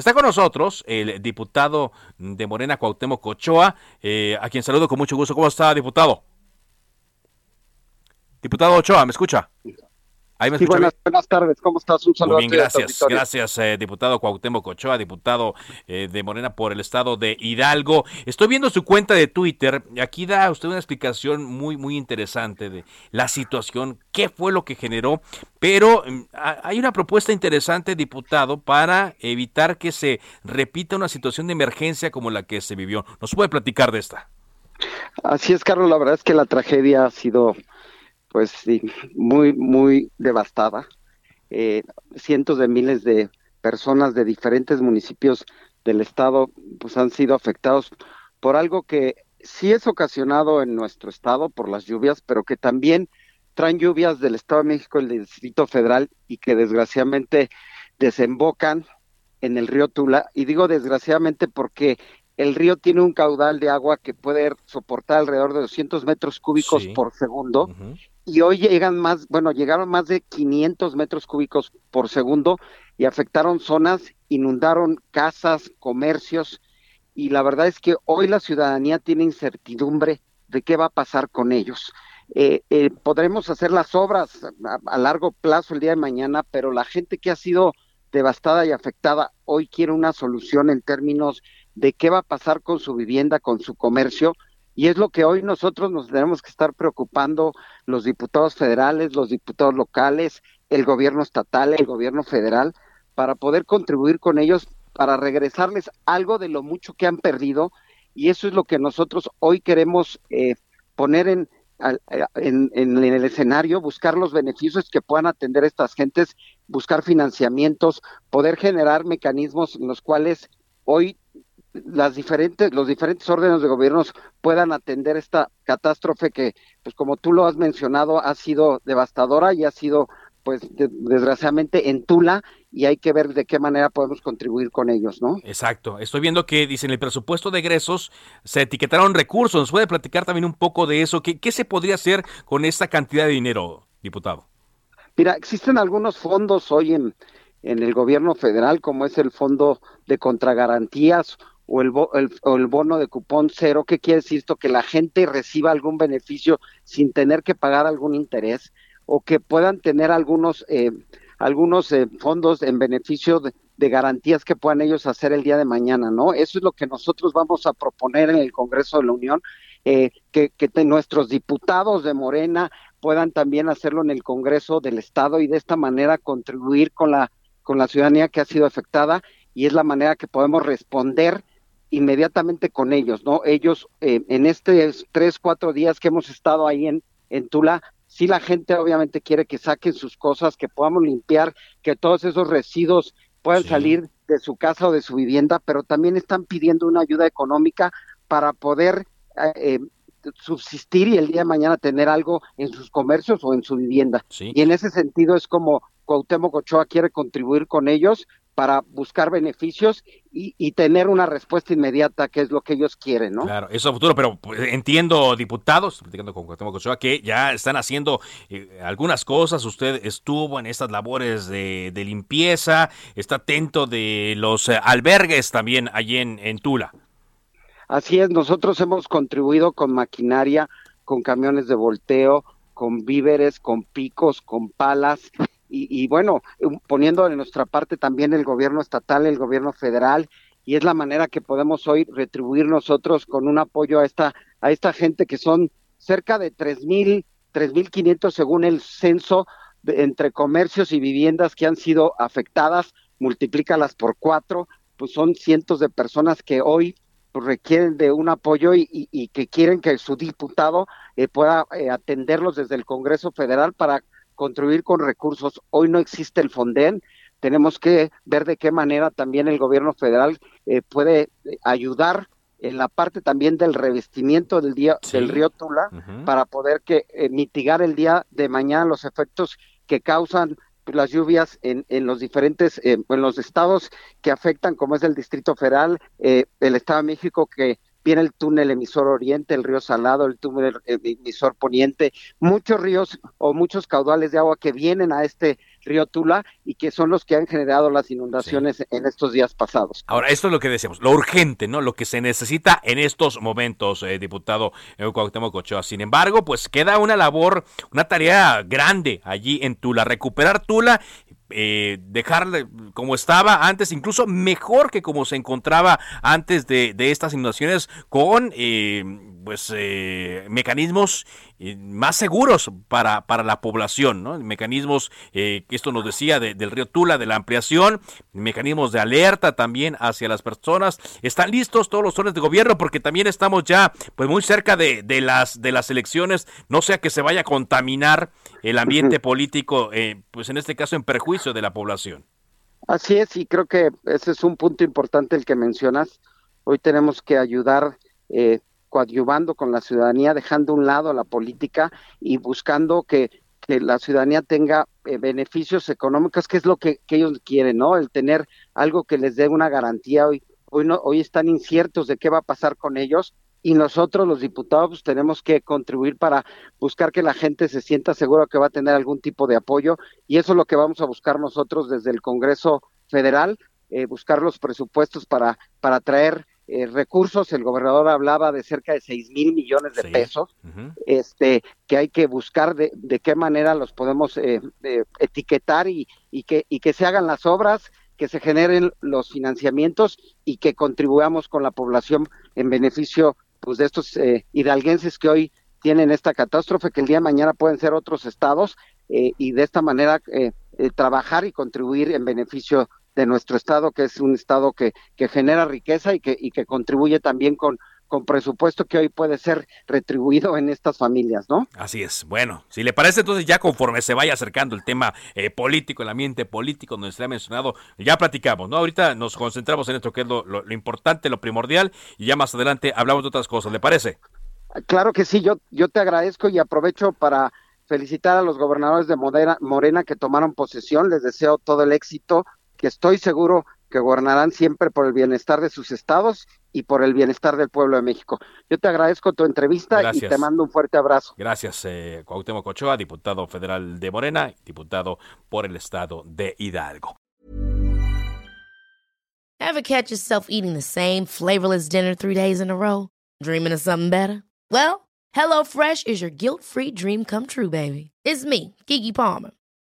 Está con nosotros el diputado de Morena, Cuauhtémoc Ochoa, eh, a quien saludo con mucho gusto. ¿Cómo está, diputado? Diputado Ochoa, ¿me escucha? Sí, buenas, buenas, tardes, ¿cómo estás? Un saludo. Muy bien, gracias. Gracias, eh, diputado Cuauhtémoc Ochoa, diputado eh, de Morena por el estado de Hidalgo. Estoy viendo su cuenta de Twitter. Aquí da usted una explicación muy, muy interesante de la situación, qué fue lo que generó. Pero mm, hay una propuesta interesante, diputado, para evitar que se repita una situación de emergencia como la que se vivió. ¿Nos puede platicar de esta? Así es, Carlos. La verdad es que la tragedia ha sido pues sí, muy, muy devastada. Eh, cientos de miles de personas de diferentes municipios del estado pues han sido afectados por algo que sí es ocasionado en nuestro estado por las lluvias, pero que también traen lluvias del Estado de México y del Distrito Federal y que desgraciadamente desembocan en el río Tula. Y digo desgraciadamente porque el río tiene un caudal de agua que puede soportar alrededor de 200 metros cúbicos por segundo y hoy llegan más, bueno, llegaron más de 500 metros cúbicos por segundo y afectaron zonas, inundaron casas, comercios y la verdad es que hoy la ciudadanía tiene incertidumbre de qué va a pasar con ellos. Eh, eh, podremos hacer las obras a, largo plazo el día de mañana, pero la gente que ha sido devastada y afectada hoy quiere una solución en términos de qué va a pasar con su vivienda, con su comercio y es lo que hoy nosotros nos tenemos que estar preocupando los diputados federales, los diputados locales, el gobierno estatal, el gobierno federal, para poder contribuir con ellos, para regresarles algo de lo mucho que han perdido. Y eso es lo que nosotros hoy queremos eh, poner en, en, en, el escenario, buscar los beneficios que puedan atender estas gentes, buscar financiamientos, poder generar mecanismos en los cuales hoy las diferentes, los diferentes órdenes de gobiernos puedan atender esta catástrofe que, pues como tú lo has mencionado, ha sido devastadora y ha sido, pues desgraciadamente, en Tula y hay que ver de qué manera podemos contribuir con ellos, ¿no? Exacto. Estoy viendo que, dicen, el presupuesto de egresos se etiquetaron recursos. ¿Nos puede platicar también un poco de eso? ¿Qué, qué se podría hacer con esta cantidad de dinero, diputado? Mira, existen algunos fondos hoy en, en el gobierno federal, como es el Fondo de Contragarantías o el, el, bono de cupón cero, ¿qué quiere decir esto? Que la gente reciba algún beneficio sin tener que pagar algún interés o que puedan tener algunos, eh, algunos eh, fondos en beneficio de, garantías que puedan ellos hacer el día de mañana, ¿no? Eso es lo que nosotros vamos a proponer en el Congreso de la Unión, eh, que nuestros diputados de Morena puedan también hacerlo en el Congreso del Estado y de esta manera contribuir con la, con la ciudadanía que ha sido afectada y es la manera que podemos responder inmediatamente con ellos, ¿no? Ellos eh, en estos tres, cuatro días que hemos estado ahí en, en Tula, sí la gente obviamente quiere que saquen sus cosas, que podamos limpiar, que todos esos residuos puedan salir de su casa o de su vivienda, pero también están pidiendo una ayuda económica para poder eh, eh, subsistir y el día de mañana tener algo en sus comercios o en su vivienda. Y en ese sentido es como Cuauhtémoc Ochoa quiere contribuir con ellos para buscar beneficios y, tener una respuesta inmediata, que es lo que ellos quieren, ¿no? Claro, eso es futuro, pero pues, entiendo, diputados, platicando con Cuauhtémoc Ochoa, que ya están haciendo eh, algunas cosas. Usted estuvo en estas labores de, limpieza, está atento de los eh, albergues también allí en, en Tula. Así es, nosotros hemos contribuido con maquinaria, con camiones de volteo, con víveres, con picos, con palas y, bueno, poniendo de nuestra parte también el gobierno estatal, el gobierno federal, y es la manera que podemos hoy retribuir nosotros con un apoyo a esta, a esta gente que son cerca de tres mil, tres mil quinientos según el censo entre comercios y viviendas que han sido afectadas, multiplícalas por cuatro, pues son cientos de personas que hoy pues, requieren de un apoyo y, y, que quieren que su diputado eh, pueda eh, atenderlos desde el Congreso Federal para contribuir con recursos. Hoy no existe el Fonden, tenemos que ver de qué manera también el gobierno federal eh, puede ayudar en la parte también del revestimiento del día del río Tula para poder que mitigar el día de mañana los efectos que causan las lluvias en, en los diferentes, en los estados que afectan, como es el Distrito Federal, el Estado de México, que viene el túnel emisor oriente, el río Salado, el túnel emisor poniente, muchos ríos o muchos caudales de agua que vienen a este río Tula y que son los que han generado las inundaciones en estos días pasados. Ahora, esto es lo que decíamos, lo urgente, ¿no? Lo que se necesita en estos momentos, eh, diputado Cuauhtémoc Ochoa. Sin embargo, pues queda una labor, una tarea grande allí en Tula, recuperar Tula eh, dejarle como estaba antes, incluso mejor que como se encontraba antes de, estas inundaciones, con eh, pues eh, mecanismos eh, más seguros para, para la población, ¿no? Mecanismos, que esto nos decía del río Tula, de la ampliación, mecanismos de alerta también hacia las personas. Están listos todos los órdenes de gobierno porque también estamos ya pues muy cerca de, de las de las elecciones, no sea que se vaya a contaminar el ambiente político, pues en este caso en perjuicio de la población. Así es, y creo que ese es un punto importante el que mencionas. Hoy tenemos que ayudar eh, coadyuvando con la ciudadanía, dejando a un lado la política y buscando que, la ciudadanía tenga eh, beneficios económicos, que es lo que, ellos quieren, ¿no? El tener algo que les dé una garantía. Hoy, hoy, no, hoy están inciertos de qué va a pasar con ellos y nosotros los diputados tenemos que contribuir para buscar que la gente se sienta segura que va a tener algún tipo de apoyo y eso es lo que vamos a buscar nosotros desde el Congreso Federal, eh, buscar los presupuestos para, para traer eh, recursos. El gobernador hablaba de cerca de seis mil millones de pesos, este, que hay que buscar de, de qué manera los podemos eh, etiquetar y, y, que, y que se hagan las obras que se generen los financiamientos y que contribuyamos con la población en beneficio pues de estos eh, hidalguenses que hoy tienen esta catástrofe, que el día de mañana pueden ser otros estados, eh, y de esta manera eh, trabajar y contribuir en beneficio de nuestro estado, que es un estado que, que genera riqueza y que, y que contribuye también con con presupuesto que hoy puede ser retribuido en estas familias, ¿no? Así es. Bueno, si le parece, entonces ya conforme se vaya acercando el tema eh, político, el ambiente político donde se ha mencionado, ya platicamos, ¿no? Ahorita nos concentramos en esto que es lo, importante, lo primordial, y ya más adelante hablamos de otras cosas, ¿le parece? Claro que sí, yo, yo te agradezco y aprovecho para felicitar a los gobernadores de Morena que tomaron posesión, les deseo todo el éxito, que estoy seguro que gobernarán siempre por el bienestar de sus estados y por el bienestar del pueblo de México. Yo te agradezco tu entrevista y te mando un fuerte abrazo. Gracias, eh, Cuauhtémoc Ochoa, diputado federal de Morena, diputado por el estado de Hidalgo. Ever catch yourself eating the same flavorless dinner three days in a row? Dreaming of something better? Well, HelloFresh is your guilt-free dream come true, baby. It's me, Kiki Palmer.